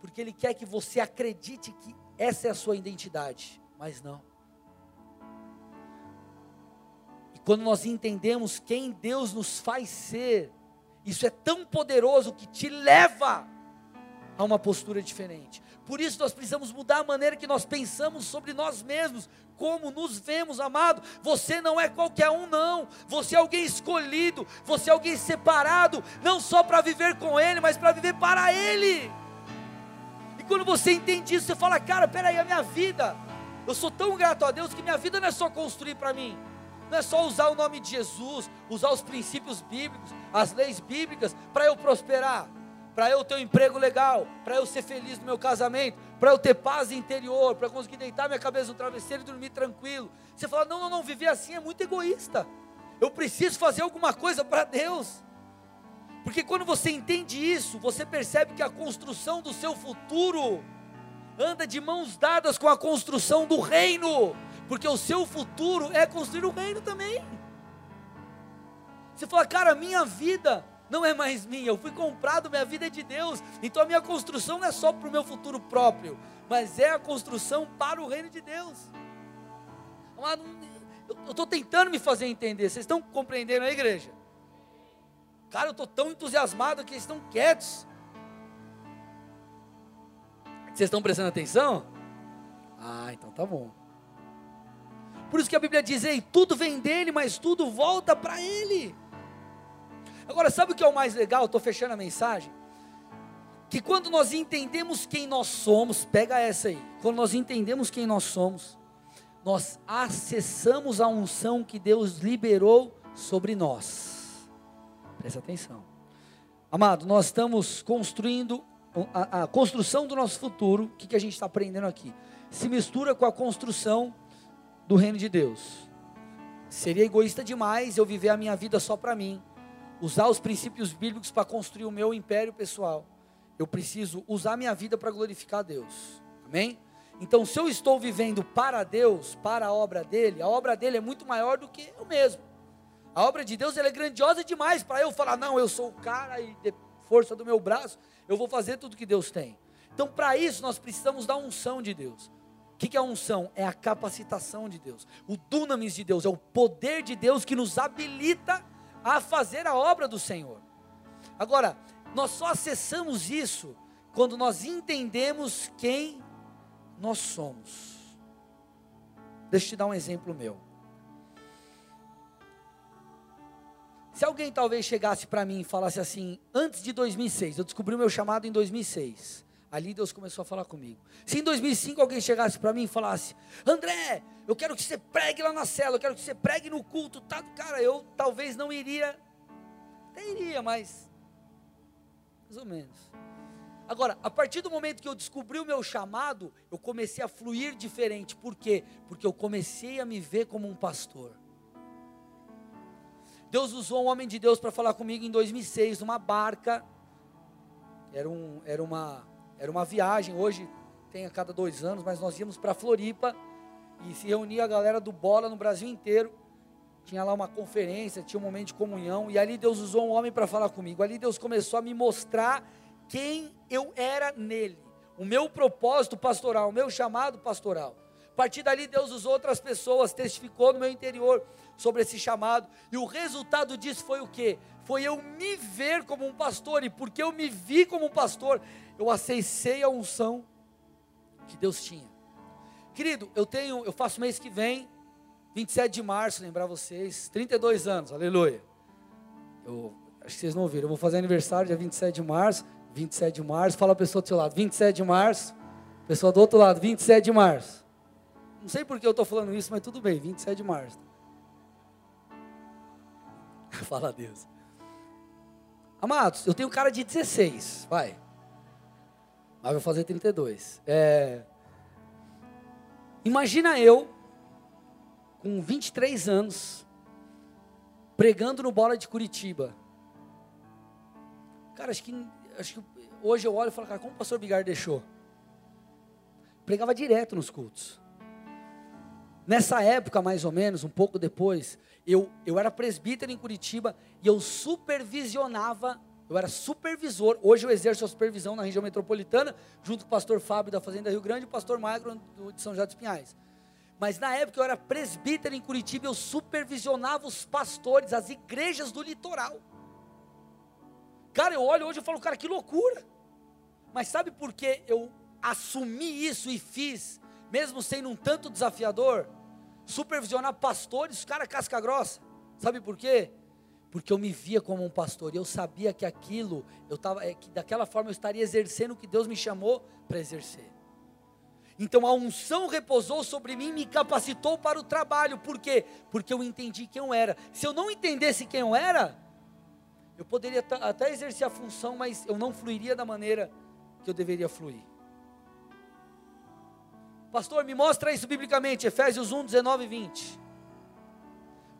Porque ele quer que você acredite que essa é a sua identidade, mas não. Quando nós entendemos quem Deus nos faz ser, isso é tão poderoso que te leva a uma postura diferente. Por isso nós precisamos mudar a maneira que nós pensamos sobre nós mesmos, como nos vemos, amado. Você não é qualquer um, não. Você é alguém escolhido, você é alguém separado, não só para viver com Ele, mas para viver para Ele. E quando você entende isso, você fala, cara, peraí, a minha vida, eu sou tão grato a Deus que minha vida não é só construir para mim, não é só usar o nome de Jesus, usar os princípios bíblicos, as leis bíblicas para eu prosperar para eu ter um emprego legal, para eu ser feliz no meu casamento, para eu ter paz interior, para conseguir deitar minha cabeça no travesseiro e dormir tranquilo. Você fala: não, não, não, viver assim é muito egoísta. Eu preciso fazer alguma coisa para Deus. Porque quando você entende isso, você percebe que a construção do seu futuro anda de mãos dadas com a construção do reino, porque o seu futuro é construir o reino também. Você fala, cara, minha vida não é mais minha, eu fui comprado, minha vida é de Deus. Então a minha construção não é só para o meu futuro próprio, mas é a construção para o reino de Deus. Eu estou tentando me fazer entender, vocês estão compreendendo a igreja? Cara, eu estou tão entusiasmado que eles estão quietos. Vocês estão prestando atenção? Ah, então tá bom. Por isso que a Bíblia diz: Ei, tudo vem dele, mas tudo volta para ele. Agora, sabe o que é o mais legal? Estou fechando a mensagem. Que quando nós entendemos quem nós somos, pega essa aí. Quando nós entendemos quem nós somos, nós acessamos a unção que Deus liberou sobre nós. Presta atenção. Amado, nós estamos construindo a, a construção do nosso futuro. O que, que a gente está aprendendo aqui? Se mistura com a construção do reino de Deus. Seria egoísta demais eu viver a minha vida só para mim usar os princípios bíblicos para construir o meu império pessoal. Eu preciso usar minha vida para glorificar a Deus. Amém? Então, se eu estou vivendo para Deus, para a obra dele, a obra dele é muito maior do que eu mesmo. A obra de Deus é grandiosa demais para eu falar, não, eu sou o cara e de força do meu braço, eu vou fazer tudo que Deus tem. Então, para isso, nós precisamos da unção de Deus. O que é a unção? É a capacitação de Deus. O dunamis de Deus, é o poder de Deus que nos habilita a fazer a obra do Senhor. Agora, nós só acessamos isso quando nós entendemos quem nós somos. Deixa eu te dar um exemplo meu. Se alguém talvez chegasse para mim e falasse assim, antes de 2006, eu descobri o meu chamado em 2006. Ali Deus começou a falar comigo. Se em 2005 alguém chegasse para mim e falasse: André, eu quero que você pregue lá na cela, eu quero que você pregue no culto, tá? Cara, eu talvez não iria. Até iria, mas. Mais ou menos. Agora, a partir do momento que eu descobri o meu chamado, eu comecei a fluir diferente. Por quê? Porque eu comecei a me ver como um pastor. Deus usou um homem de Deus para falar comigo em 2006, numa barca. Era, um, era uma era uma viagem, hoje tem a cada dois anos, mas nós íamos para Floripa e se reunia a galera do bola no Brasil inteiro. Tinha lá uma conferência, tinha um momento de comunhão, e ali Deus usou um homem para falar comigo. Ali Deus começou a me mostrar quem eu era nele, o meu propósito pastoral, o meu chamado pastoral. A partir dali, Deus usou outras pessoas, testificou no meu interior sobre esse chamado, e o resultado disso foi o que? Foi eu me ver como um pastor, e porque eu me vi como um pastor, eu acessei a unção que Deus tinha. Querido, eu tenho, eu faço mês que vem, 27 de março, lembrar vocês, 32 anos, aleluia. Eu acho que vocês não ouviram, eu vou fazer aniversário dia 27 de março, 27 de março, fala a pessoa do seu lado, 27 de março, pessoa do outro lado, 27 de março. Não sei por que eu estou falando isso, mas tudo bem, 27 de março. Fala a Deus. Amados, eu tenho cara de 16, vai. Mas vou fazer 32. É... Imagina eu, com 23 anos, pregando no Bola de Curitiba. Cara, acho que, acho que hoje eu olho e falo, cara, como o pastor Bigar deixou? Pregava direto nos cultos. Nessa época, mais ou menos, um pouco depois, eu, eu era presbítero em Curitiba e eu supervisionava eu era supervisor, hoje eu exerço a supervisão na região metropolitana, junto com o pastor Fábio da Fazenda Rio Grande e o pastor Magro de São José dos Pinhais. Mas na época eu era presbítero em Curitiba, eu supervisionava os pastores, as igrejas do litoral. Cara, eu olho hoje e falo, cara, que loucura. Mas sabe por que eu assumi isso e fiz, mesmo sendo um tanto desafiador? Supervisionar pastores, cara, casca grossa. Sabe por quê? Porque eu me via como um pastor e eu sabia que aquilo, eu tava, é, que daquela forma eu estaria exercendo o que Deus me chamou para exercer. Então a unção repousou sobre mim, me capacitou para o trabalho. Por quê? Porque eu entendi quem eu era. Se eu não entendesse quem eu era, eu poderia até exercer a função, mas eu não fluiria da maneira que eu deveria fluir. Pastor, me mostra isso biblicamente, Efésios 1, 19 e 20.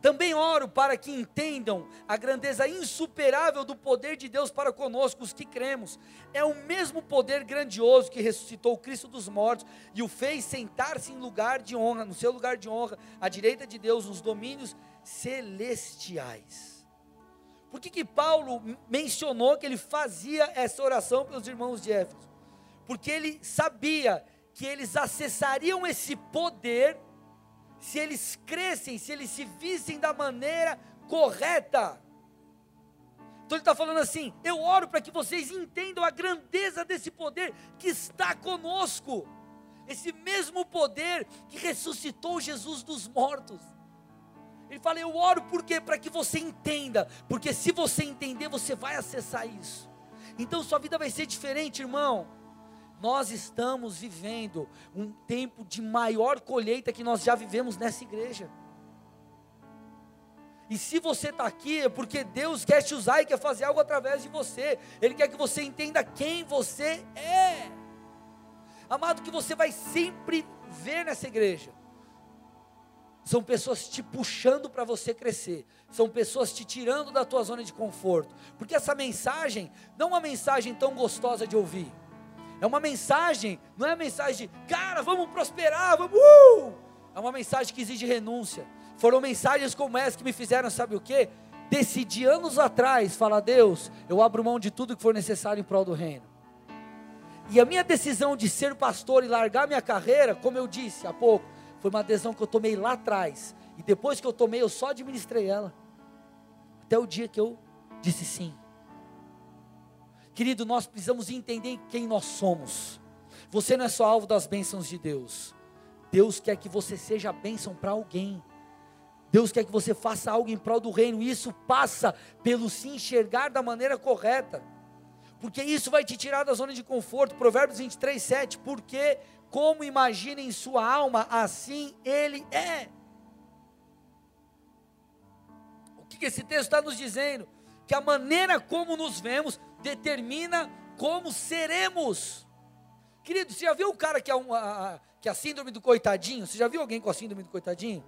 Também oro para que entendam a grandeza insuperável do poder de Deus para conosco, os que cremos. É o mesmo poder grandioso que ressuscitou o Cristo dos mortos e o fez sentar-se em lugar de honra, no seu lugar de honra, à direita de Deus, nos domínios celestiais. Por que, que Paulo mencionou que ele fazia essa oração pelos irmãos de Éfeso? Porque ele sabia que eles acessariam esse poder se eles crescem, se eles se vissem da maneira correta. Então ele está falando assim: eu oro para que vocês entendam a grandeza desse poder que está conosco, esse mesmo poder que ressuscitou Jesus dos mortos. Ele fala: eu oro porque para que você entenda, porque se você entender, você vai acessar isso. Então sua vida vai ser diferente, irmão nós estamos vivendo um tempo de maior colheita que nós já vivemos nessa igreja. E se você está aqui é porque Deus quer te usar e quer fazer algo através de você. Ele quer que você entenda quem você é. Amado, que você vai sempre ver nessa igreja. São pessoas te puxando para você crescer. São pessoas te tirando da tua zona de conforto. Porque essa mensagem não é uma mensagem tão gostosa de ouvir. É uma mensagem, não é mensagem de, cara, vamos prosperar, vamos. Uh! É uma mensagem que exige renúncia. Foram mensagens como essa que me fizeram, sabe o que? Decidi anos atrás falar, Deus, eu abro mão de tudo que for necessário em prol do reino. E a minha decisão de ser pastor e largar minha carreira, como eu disse há pouco, foi uma decisão que eu tomei lá atrás. E depois que eu tomei, eu só administrei ela. Até o dia que eu disse sim. Querido, nós precisamos entender quem nós somos. Você não é só alvo das bênçãos de Deus. Deus quer que você seja bênção para alguém. Deus quer que você faça algo em prol do reino. Isso passa pelo se enxergar da maneira correta. Porque isso vai te tirar da zona de conforto. Provérbios 23, 7. Porque, como imagina em sua alma, assim ele é. O que esse texto está nos dizendo? Que a maneira como nos vemos determina como seremos. Querido, você já viu o cara que é, um, a, que é a síndrome do coitadinho? Você já viu alguém com a síndrome do coitadinho?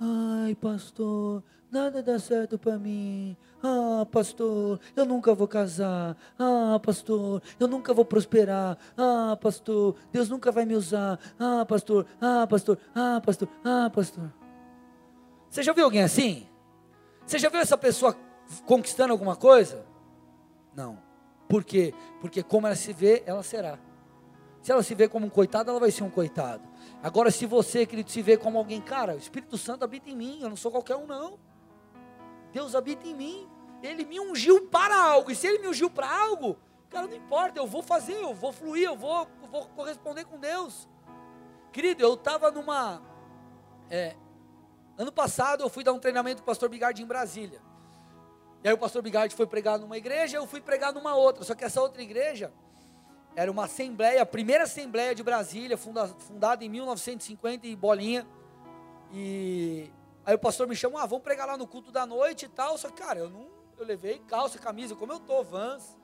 Ai, pastor, nada dá certo para mim. Ah, pastor, eu nunca vou casar. Ah, pastor, eu nunca vou prosperar. Ah, pastor, Deus nunca vai me usar. Ah, pastor, ah, pastor, ah, pastor, ah, pastor. Você já viu alguém assim? Você já viu essa pessoa conquistando alguma coisa? Não. Por quê? Porque como ela se vê, ela será. Se ela se vê como um coitado, ela vai ser um coitado. Agora, se você, querido, se vê como alguém, cara, o Espírito Santo habita em mim, eu não sou qualquer um, não. Deus habita em mim. Ele me ungiu para algo. E se ele me ungiu para algo, cara, não importa, eu vou fazer, eu vou fluir, eu vou, eu vou corresponder com Deus. Querido, eu estava numa. É, ano passado eu fui dar um treinamento com o pastor Bigardi em Brasília. E aí o pastor Bigard foi pregar numa igreja, eu fui pregar numa outra. Só que essa outra igreja era uma assembleia, a primeira assembleia de Brasília, funda, fundada em 1950 em Bolinha. E aí o pastor me chamou, ah, vamos pregar lá no culto da noite e tal. Só que, cara, eu não, eu levei calça, camisa, como eu tô, Vans.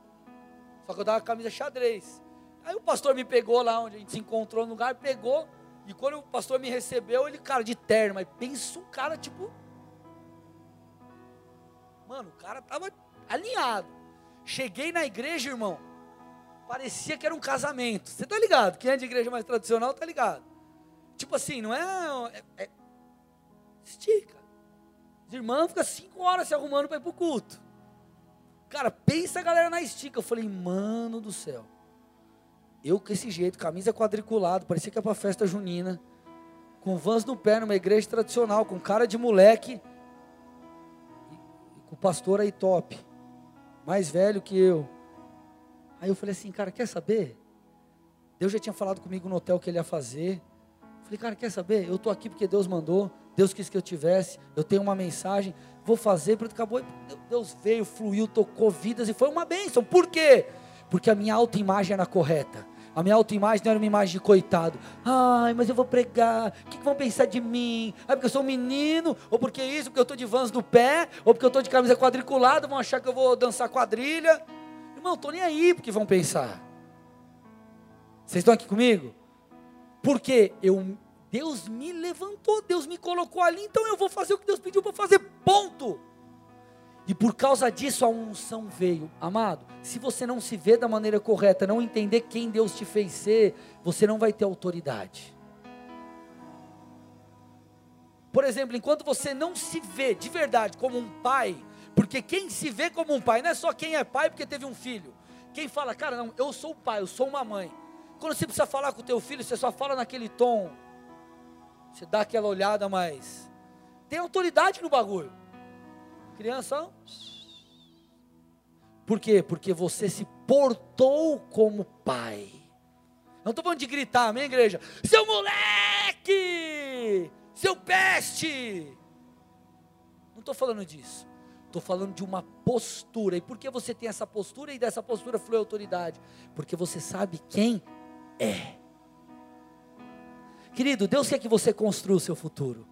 Só que eu dava camisa xadrez. Aí o pastor me pegou lá onde a gente se encontrou no lugar, pegou. E quando o pastor me recebeu, ele, cara, de terno, mas pensa um cara tipo Mano, o cara tava alinhado. Cheguei na igreja, irmão. Parecia que era um casamento. Você tá ligado? Quem é de igreja mais tradicional tá ligado. Tipo assim, não é. é, é estica. Os irmãos ficam cinco horas se arrumando para ir pro culto. Cara, pensa a galera na estica. Eu falei, mano do céu. Eu com esse jeito, camisa quadriculado, parecia que é para festa junina. com vans no pé, numa igreja tradicional, com cara de moleque, o pastor aí top, mais velho que eu. Aí eu falei assim, cara, quer saber? Deus já tinha falado comigo no hotel que ele ia fazer. Falei, cara, quer saber? Eu estou aqui porque Deus mandou, Deus quis que eu tivesse, eu tenho uma mensagem, vou fazer, pronto, acabou. Deus veio, fluiu, tocou vidas e foi uma bênção. Por quê? Porque a minha autoimagem era correta. A minha autoimagem não era uma imagem de coitado. Ai, mas eu vou pregar. O que, vão pensar de mim? É porque eu sou um menino? Ou porque isso? Porque eu estou de vans no pé? Ou porque eu estou de camisa quadriculada? Vão achar que eu vou dançar quadrilha? Irmão, estou nem aí porque vão pensar. Vocês estão aqui comigo? Porque eu, Deus me levantou, Deus me colocou ali, então eu vou fazer o que Deus pediu para fazer. Ponto. E por causa disso a unção veio. Amado, se você não se vê da maneira correta, não entender quem Deus te fez ser, você não vai ter autoridade. Por exemplo, enquanto você não se vê de verdade como um pai, porque quem se vê como um pai não é só quem é pai porque teve um filho. Quem fala, cara, não, eu sou o pai, eu sou uma mãe. Quando você precisa falar com o teu filho, você só fala naquele tom. Você dá aquela olhada, mas tem autoridade no bagulho. Criança, por quê? Porque você se portou como pai. Não estou falando de gritar, amém, igreja? Seu moleque! Seu peste! Não estou falando disso. Estou falando de uma postura. E por que você tem essa postura e dessa postura flui autoridade? Porque você sabe quem é. Querido, Deus quer que você construa o seu futuro.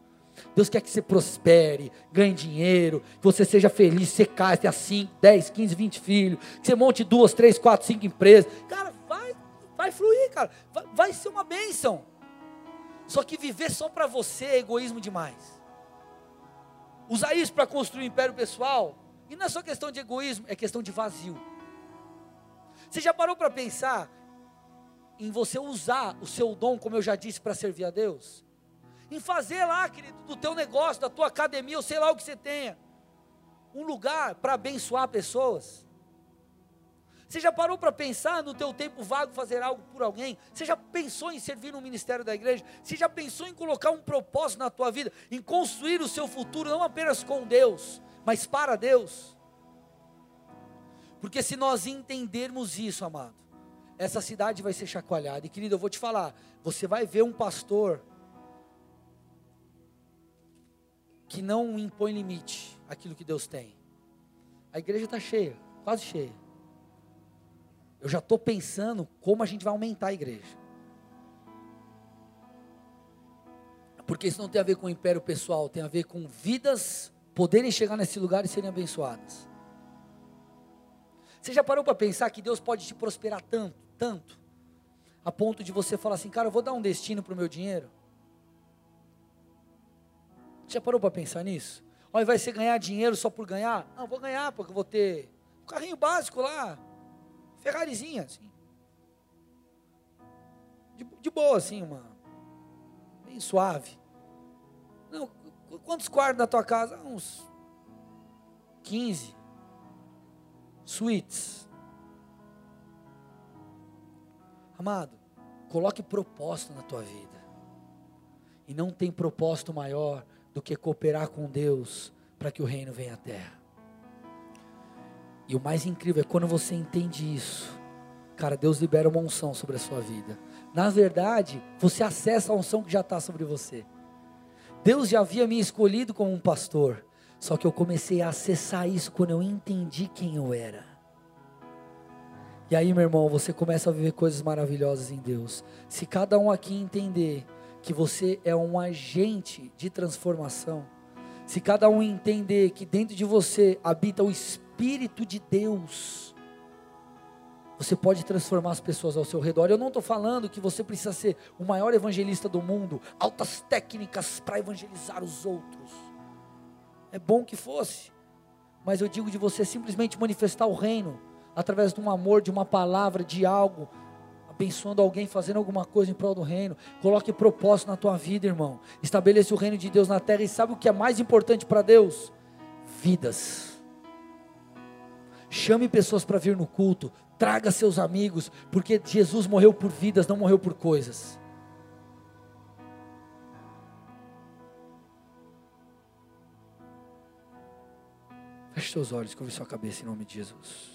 Deus quer que você prospere, ganhe dinheiro, que você seja feliz, você case, tenha 5, 10, 15, 20 filhos, que você monte duas, três, quatro, cinco empresas. Cara, vai, vai fluir, cara. Vai, vai ser uma bênção. Só que viver só para você é egoísmo demais. Usar isso para construir um império pessoal, e não é só questão de egoísmo, é questão de vazio. Você já parou para pensar em você usar o seu dom, como eu já disse, para servir a Deus? Em fazer lá, querido, do teu negócio, da tua academia, ou sei lá o que você tenha, um lugar para abençoar pessoas. Você já parou para pensar no teu tempo vago fazer algo por alguém? Você já pensou em servir no ministério da igreja? Você já pensou em colocar um propósito na tua vida, em construir o seu futuro não apenas com Deus, mas para Deus? Porque se nós entendermos isso, amado, essa cidade vai ser chacoalhada. E querido, eu vou te falar, você vai ver um pastor que não impõe limite àquilo que Deus tem. A igreja está cheia, quase cheia. Eu já estou pensando como a gente vai aumentar a igreja. Porque isso não tem a ver com o império pessoal, tem a ver com vidas poderem chegar nesse lugar e serem abençoadas. Você já parou para pensar que Deus pode te prosperar tanto, tanto, a ponto de você falar assim, cara, eu vou dar um destino para o meu dinheiro? Já parou para pensar nisso? Ao invés de você ganhar dinheiro só por ganhar, não, vou ganhar porque vou ter um carrinho básico lá, Ferrarizinha, assim. De, de boa, assim, uma. Bem suave. Não, quantos quartos na tua casa? Uns 15 suítes. Amado, coloque propósito na tua vida. E não tem propósito maior do que cooperar com Deus para que o reino venha à terra. E o mais incrível é quando você entende isso, cara, Deus libera uma unção sobre a sua vida. Na verdade, você acessa a unção que já está sobre você. Deus já havia me escolhido como um pastor, só que eu comecei a acessar isso quando eu entendi quem eu era. E aí, meu irmão, você começa a viver coisas maravilhosas em Deus. Se cada um aqui entender que você é um agente de transformação, se cada um entender que dentro de você habita o Espírito de Deus, você pode transformar as pessoas ao seu redor. Eu não estou falando que você precisa ser o maior evangelista do mundo, altas técnicas para evangelizar os outros. É bom que fosse, mas eu digo de você simplesmente manifestar o reino através de um amor, de uma palavra, de algo, abençoando alguém, fazendo alguma coisa em prol do reino. Coloque propósito na tua vida, irmão. Estabeleça o reino de Deus na terra. E sabe o que é mais importante para Deus? Vidas. Chame pessoas para vir no culto. Traga seus amigos, porque Jesus morreu por vidas, não morreu por coisas. Feche seus olhos, curve sua cabeça em nome de Jesus.